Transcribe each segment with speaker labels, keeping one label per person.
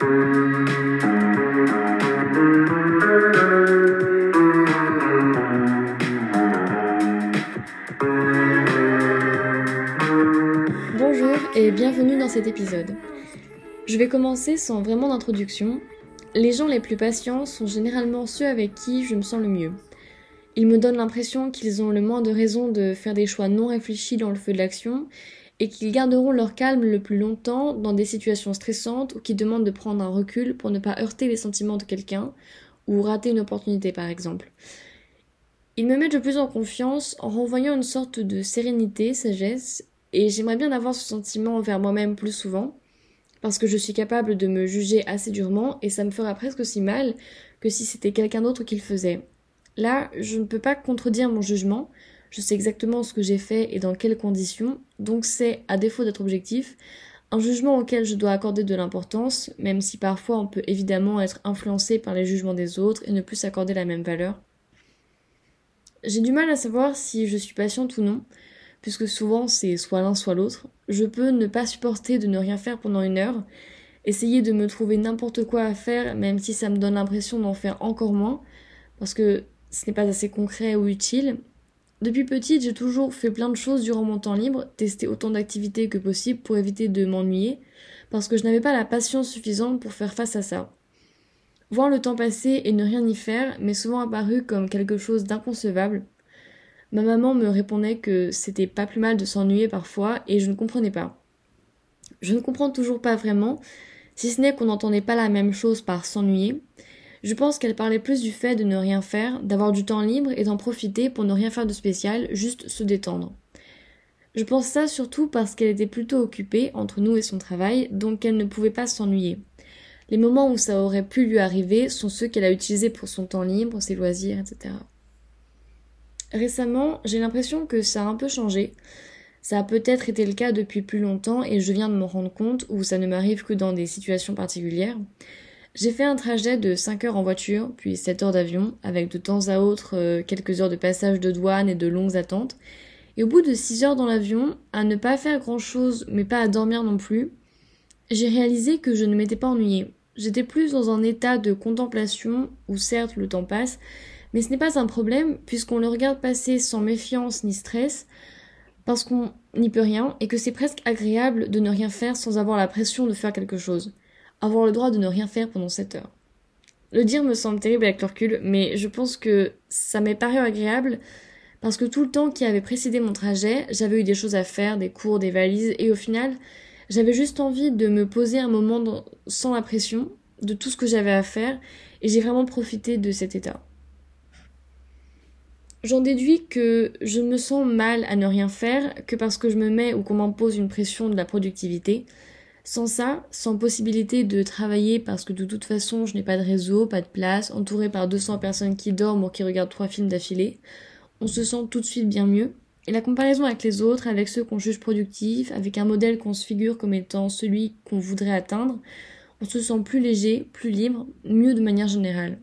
Speaker 1: Bonjour et bienvenue dans cet épisode. Je vais commencer sans vraiment d'introduction. Les gens les plus patients sont généralement ceux avec qui je me sens le mieux. Ils me donnent l'impression qu'ils ont le moins de raisons de faire des choix non réfléchis dans le feu de l'action et qu'ils garderont leur calme le plus longtemps dans des situations stressantes ou qui demandent de prendre un recul pour ne pas heurter les sentiments de quelqu'un ou rater une opportunité par exemple. Ils me mettent de plus en confiance en renvoyant une sorte de sérénité, sagesse, et j'aimerais bien avoir ce sentiment envers moi-même plus souvent, parce que je suis capable de me juger assez durement et ça me fera presque aussi mal que si c'était quelqu'un d'autre qui le faisait. Là, je ne peux pas contredire mon jugement, je sais exactement ce que j'ai fait et dans quelles conditions, donc c'est, à défaut d'être objectif, un jugement auquel je dois accorder de l'importance, même si parfois on peut évidemment être influencé par les jugements des autres et ne plus s'accorder la même valeur. J'ai du mal à savoir si je suis patiente ou non, puisque souvent c'est soit l'un soit l'autre. Je peux ne pas supporter de ne rien faire pendant une heure, essayer de me trouver n'importe quoi à faire, même si ça me donne l'impression d'en faire encore moins, parce que ce n'est pas assez concret ou utile. Depuis petite, j'ai toujours fait plein de choses durant mon temps libre, testé autant d'activités que possible pour éviter de m'ennuyer, parce que je n'avais pas la patience suffisante pour faire face à ça. Voir le temps passer et ne rien y faire m'est souvent apparu comme quelque chose d'inconcevable, Ma maman me répondait que c'était pas plus mal de s'ennuyer parfois et je ne comprenais pas. Je ne comprends toujours pas vraiment, si ce n'est qu'on n'entendait pas la même chose par s'ennuyer. Je pense qu'elle parlait plus du fait de ne rien faire, d'avoir du temps libre et d'en profiter pour ne rien faire de spécial, juste se détendre. Je pense ça surtout parce qu'elle était plutôt occupée entre nous et son travail, donc elle ne pouvait pas s'ennuyer. Les moments où ça aurait pu lui arriver sont ceux qu'elle a utilisés pour son temps libre, ses loisirs, etc. Récemment, j'ai l'impression que ça a un peu changé. Ça a peut-être été le cas depuis plus longtemps et je viens de m'en rendre compte ou ça ne m'arrive que dans des situations particulières. J'ai fait un trajet de 5 heures en voiture, puis 7 heures d'avion, avec de temps à autre euh, quelques heures de passage de douane et de longues attentes. Et au bout de 6 heures dans l'avion, à ne pas faire grand chose, mais pas à dormir non plus, j'ai réalisé que je ne m'étais pas ennuyée. J'étais plus dans un état de contemplation où certes le temps passe, mais ce n'est pas un problème puisqu'on le regarde passer sans méfiance ni stress parce qu'on n'y peut rien et que c'est presque agréable de ne rien faire sans avoir la pression de faire quelque chose. Avoir le droit de ne rien faire pendant 7 heures. Le dire me semble terrible avec le recul, mais je pense que ça m'est paru agréable parce que tout le temps qui avait précédé mon trajet, j'avais eu des choses à faire, des cours, des valises, et au final, j'avais juste envie de me poser un moment sans la pression de tout ce que j'avais à faire, et j'ai vraiment profité de cet état. J'en déduis que je me sens mal à ne rien faire que parce que je me mets ou qu'on m'impose une pression de la productivité. Sans ça, sans possibilité de travailler parce que de toute façon je n'ai pas de réseau, pas de place, entouré par 200 personnes qui dorment ou qui regardent trois films d'affilée, on se sent tout de suite bien mieux. Et la comparaison avec les autres, avec ceux qu'on juge productifs, avec un modèle qu'on se figure comme étant celui qu'on voudrait atteindre, on se sent plus léger, plus libre, mieux de manière générale.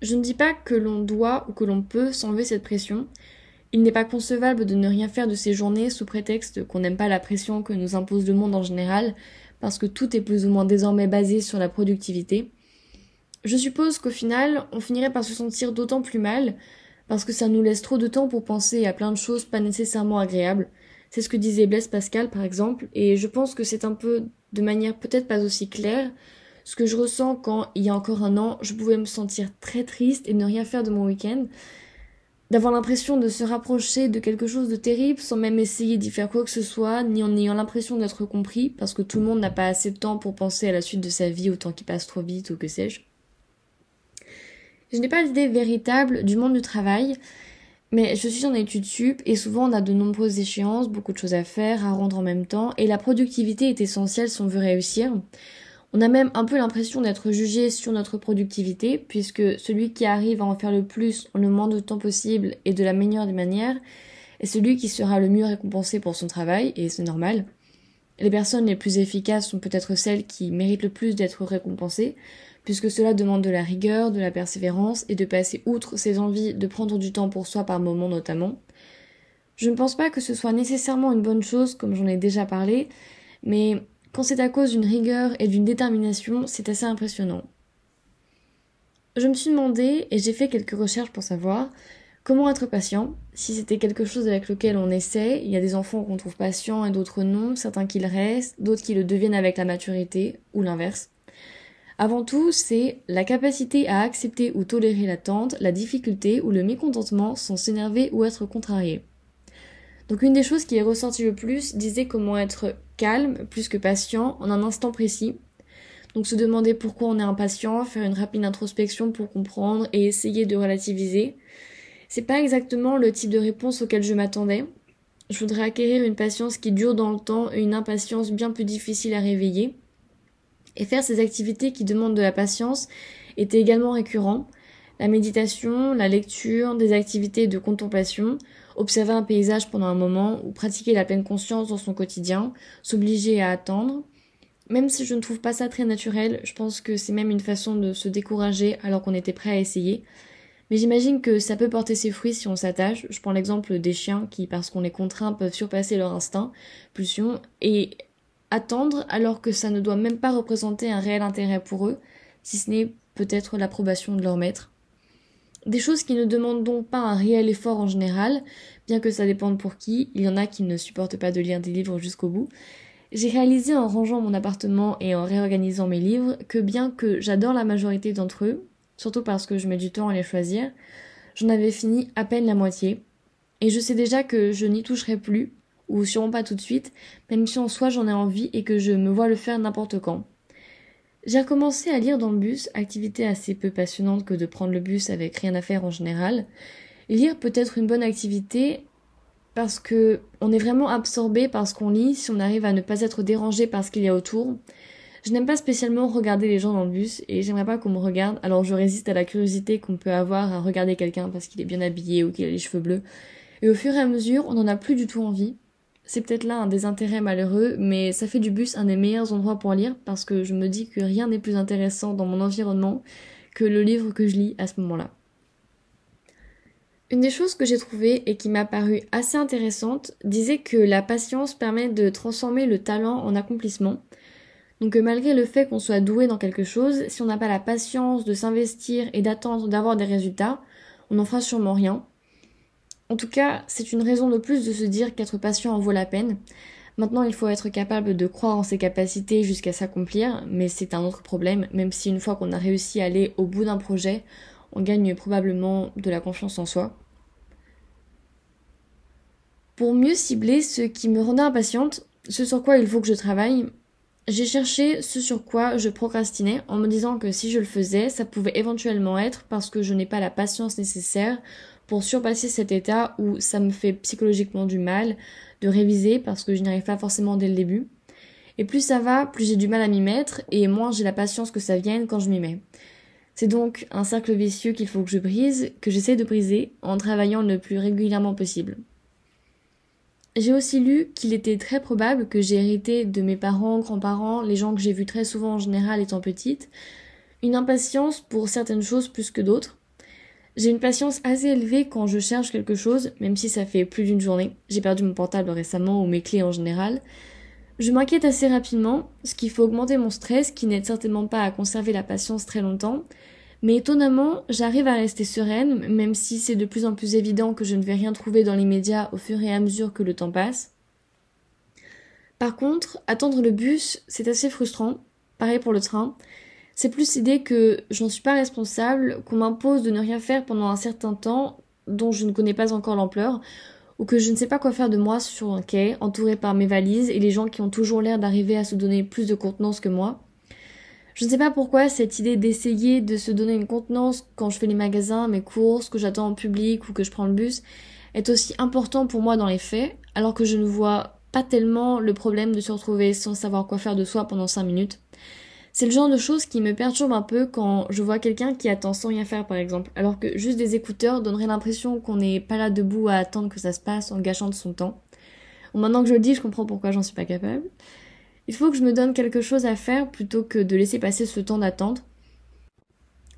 Speaker 1: Je ne dis pas que l'on doit ou que l'on peut s'enlever cette pression. Il n'est pas concevable de ne rien faire de ces journées sous prétexte qu'on n'aime pas la pression que nous impose le monde en général, parce que tout est plus ou moins désormais basé sur la productivité. Je suppose qu'au final, on finirait par se sentir d'autant plus mal, parce que ça nous laisse trop de temps pour penser à plein de choses pas nécessairement agréables. C'est ce que disait Blaise Pascal par exemple, et je pense que c'est un peu de manière peut-être pas aussi claire, ce que je ressens quand, il y a encore un an, je pouvais me sentir très triste et ne rien faire de mon week-end, d'avoir l'impression de se rapprocher de quelque chose de terrible sans même essayer d'y faire quoi que ce soit, ni en ayant l'impression d'être compris, parce que tout le monde n'a pas assez de temps pour penser à la suite de sa vie au temps qui passe trop vite ou que sais-je. Je n'ai pas d'idée véritable du monde du travail, mais je suis en études sup et souvent on a de nombreuses échéances, beaucoup de choses à faire, à rendre en même temps, et la productivité est essentielle si on veut réussir. On a même un peu l'impression d'être jugé sur notre productivité, puisque celui qui arrive à en faire le plus en le moins de temps possible et de la meilleure des manières est celui qui sera le mieux récompensé pour son travail, et c'est normal. Les personnes les plus efficaces sont peut-être celles qui méritent le plus d'être récompensées, puisque cela demande de la rigueur, de la persévérance et de passer outre ses envies de prendre du temps pour soi par moment notamment. Je ne pense pas que ce soit nécessairement une bonne chose, comme j'en ai déjà parlé, mais quand c'est à cause d'une rigueur et d'une détermination, c'est assez impressionnant. Je me suis demandé, et j'ai fait quelques recherches pour savoir, comment être patient, si c'était quelque chose avec lequel on essaie, il y a des enfants qu'on trouve patients et d'autres non, certains qui le restent, d'autres qui le deviennent avec la maturité, ou l'inverse. Avant tout, c'est la capacité à accepter ou tolérer l'attente, la difficulté ou le mécontentement sans s'énerver ou être contrarié. Donc une des choses qui est ressortie le plus disait comment être calme plus que patient en un instant précis. Donc se demander pourquoi on est impatient, faire une rapide introspection pour comprendre et essayer de relativiser. C'est pas exactement le type de réponse auquel je m'attendais. Je voudrais acquérir une patience qui dure dans le temps et une impatience bien plus difficile à réveiller. Et faire ces activités qui demandent de la patience était également récurrent. La méditation, la lecture, des activités de contemplation, observer un paysage pendant un moment ou pratiquer la pleine conscience dans son quotidien, s'obliger à attendre. Même si je ne trouve pas ça très naturel, je pense que c'est même une façon de se décourager alors qu'on était prêt à essayer. Mais j'imagine que ça peut porter ses fruits si on s'attache. Je prends l'exemple des chiens qui, parce qu'on les contraint, peuvent surpasser leur instinct, pulsion, et attendre alors que ça ne doit même pas représenter un réel intérêt pour eux, si ce n'est peut-être l'approbation de leur maître. Des choses qui ne demandent donc pas un réel effort en général, bien que ça dépende pour qui, il y en a qui ne supportent pas de lire des livres jusqu'au bout. J'ai réalisé en rangeant mon appartement et en réorganisant mes livres que bien que j'adore la majorité d'entre eux, surtout parce que je mets du temps à les choisir, j'en avais fini à peine la moitié, et je sais déjà que je n'y toucherai plus, ou sûrement pas tout de suite, même si en soi j'en ai envie et que je me vois le faire n'importe quand. J'ai recommencé à lire dans le bus, activité assez peu passionnante que de prendre le bus avec rien à faire en général. Lire peut être une bonne activité parce que on est vraiment absorbé par ce qu'on lit si on arrive à ne pas être dérangé par ce qu'il y a autour. Je n'aime pas spécialement regarder les gens dans le bus et j'aimerais pas qu'on me regarde, alors je résiste à la curiosité qu'on peut avoir à regarder quelqu'un parce qu'il est bien habillé ou qu'il a les cheveux bleus. Et au fur et à mesure, on n'en a plus du tout envie. C'est peut-être là un des intérêts malheureux, mais ça fait du bus un des meilleurs endroits pour lire parce que je me dis que rien n'est plus intéressant dans mon environnement que le livre que je lis à ce moment-là. Une des choses que j'ai trouvées et qui m'a paru assez intéressante disait que la patience permet de transformer le talent en accomplissement. Donc malgré le fait qu'on soit doué dans quelque chose, si on n'a pas la patience de s'investir et d'attendre d'avoir des résultats, on n'en fera sûrement rien. En tout cas, c'est une raison de plus de se dire qu'être patient en vaut la peine. Maintenant, il faut être capable de croire en ses capacités jusqu'à s'accomplir, mais c'est un autre problème, même si une fois qu'on a réussi à aller au bout d'un projet, on gagne probablement de la confiance en soi. Pour mieux cibler ce qui me rendait impatiente, ce sur quoi il faut que je travaille, j'ai cherché ce sur quoi je procrastinais en me disant que si je le faisais, ça pouvait éventuellement être parce que je n'ai pas la patience nécessaire pour surpasser cet état où ça me fait psychologiquement du mal de réviser parce que je n'y arrive pas forcément dès le début. Et plus ça va, plus j'ai du mal à m'y mettre et moins j'ai la patience que ça vienne quand je m'y mets. C'est donc un cercle vicieux qu'il faut que je brise, que j'essaie de briser en travaillant le plus régulièrement possible. J'ai aussi lu qu'il était très probable que j'ai hérité de mes parents, grands-parents, les gens que j'ai vus très souvent en général étant petite, une impatience pour certaines choses plus que d'autres, j'ai une patience assez élevée quand je cherche quelque chose, même si ça fait plus d'une journée. J'ai perdu mon portable récemment ou mes clés en général. Je m'inquiète assez rapidement, ce qui fait augmenter mon stress, qui n'aide certainement pas à conserver la patience très longtemps. Mais étonnamment, j'arrive à rester sereine, même si c'est de plus en plus évident que je ne vais rien trouver dans les médias au fur et à mesure que le temps passe. Par contre, attendre le bus, c'est assez frustrant. Pareil pour le train. C'est plus l'idée que j'en suis pas responsable, qu'on m'impose de ne rien faire pendant un certain temps dont je ne connais pas encore l'ampleur, ou que je ne sais pas quoi faire de moi sur un quai, entouré par mes valises et les gens qui ont toujours l'air d'arriver à se donner plus de contenance que moi. Je ne sais pas pourquoi cette idée d'essayer de se donner une contenance quand je fais les magasins, mes courses, que j'attends en public ou que je prends le bus est aussi important pour moi dans les faits, alors que je ne vois pas tellement le problème de se retrouver sans savoir quoi faire de soi pendant 5 minutes. C'est le genre de choses qui me perturbe un peu quand je vois quelqu'un qui attend sans rien faire par exemple, alors que juste des écouteurs donneraient l'impression qu'on n'est pas là debout à attendre que ça se passe en gâchant de son temps. maintenant que je le dis, je comprends pourquoi j'en suis pas capable. Il faut que je me donne quelque chose à faire plutôt que de laisser passer ce temps d'attente.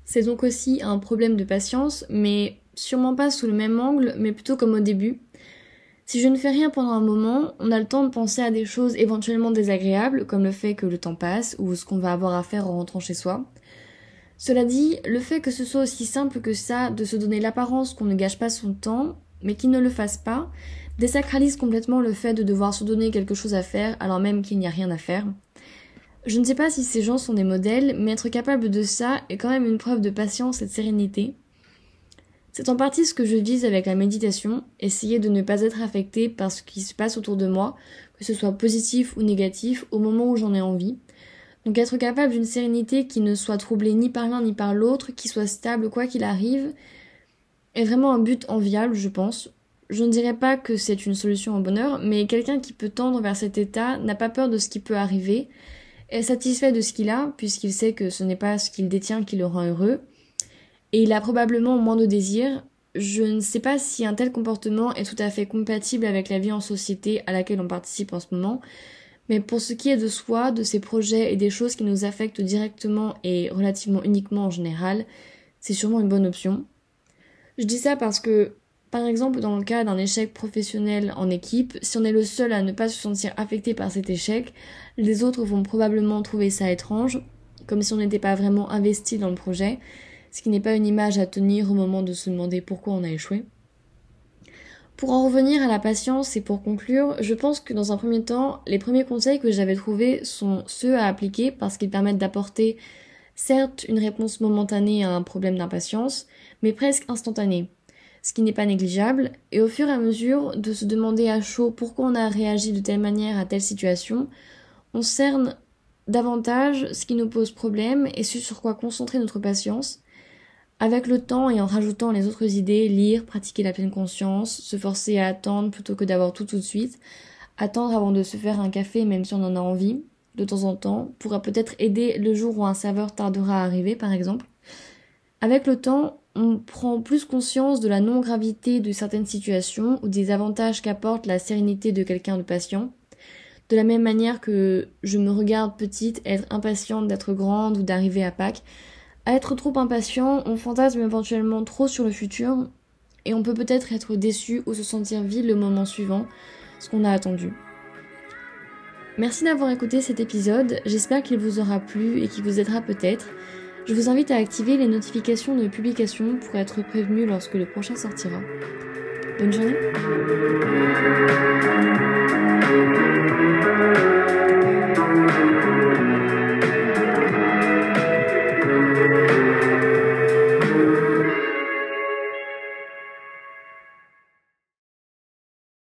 Speaker 1: C'est donc aussi un problème de patience, mais sûrement pas sous le même angle, mais plutôt comme au début. Si je ne fais rien pendant un moment, on a le temps de penser à des choses éventuellement désagréables, comme le fait que le temps passe ou ce qu'on va avoir à faire en rentrant chez soi. Cela dit, le fait que ce soit aussi simple que ça de se donner l'apparence qu'on ne gâche pas son temps, mais qu'il ne le fasse pas, désacralise complètement le fait de devoir se donner quelque chose à faire alors même qu'il n'y a rien à faire. Je ne sais pas si ces gens sont des modèles, mais être capable de ça est quand même une preuve de patience et de sérénité. C'est en partie ce que je vise avec la méditation, essayer de ne pas être affecté par ce qui se passe autour de moi, que ce soit positif ou négatif, au moment où j'en ai envie. Donc être capable d'une sérénité qui ne soit troublée ni par l'un ni par l'autre, qui soit stable quoi qu'il arrive, est vraiment un but enviable, je pense. Je ne dirais pas que c'est une solution au bonheur, mais quelqu'un qui peut tendre vers cet état n'a pas peur de ce qui peut arriver, est satisfait de ce qu'il a, puisqu'il sait que ce n'est pas ce qu'il détient qui le rend heureux, et il a probablement moins de désirs. Je ne sais pas si un tel comportement est tout à fait compatible avec la vie en société à laquelle on participe en ce moment, mais pour ce qui est de soi, de ses projets et des choses qui nous affectent directement et relativement uniquement en général, c'est sûrement une bonne option. Je dis ça parce que, par exemple, dans le cas d'un échec professionnel en équipe, si on est le seul à ne pas se sentir affecté par cet échec, les autres vont probablement trouver ça étrange, comme si on n'était pas vraiment investi dans le projet, ce qui n'est pas une image à tenir au moment de se demander pourquoi on a échoué. Pour en revenir à la patience et pour conclure, je pense que dans un premier temps, les premiers conseils que j'avais trouvés sont ceux à appliquer parce qu'ils permettent d'apporter certes une réponse momentanée à un problème d'impatience, mais presque instantanée, ce qui n'est pas négligeable, et au fur et à mesure de se demander à chaud pourquoi on a réagi de telle manière à telle situation, on cerne davantage ce qui nous pose problème et ce sur quoi concentrer notre patience, avec le temps et en rajoutant les autres idées, lire, pratiquer la pleine conscience, se forcer à attendre plutôt que d'avoir tout tout de suite, attendre avant de se faire un café même si on en a envie, de temps en temps, pourra peut-être aider le jour où un saveur tardera à arriver par exemple. Avec le temps, on prend plus conscience de la non-gravité de certaines situations ou des avantages qu'apporte la sérénité de quelqu'un de patient. De la même manière que je me regarde petite, être impatiente d'être grande ou d'arriver à Pâques, à être trop impatient, on fantasme éventuellement trop sur le futur et on peut peut-être être déçu ou se sentir vide le moment suivant, ce qu'on a attendu. Merci d'avoir écouté cet épisode, j'espère qu'il vous aura plu et qu'il vous aidera peut-être. Je vous invite à activer les notifications de publication pour être prévenu lorsque le prochain sortira. Bonne journée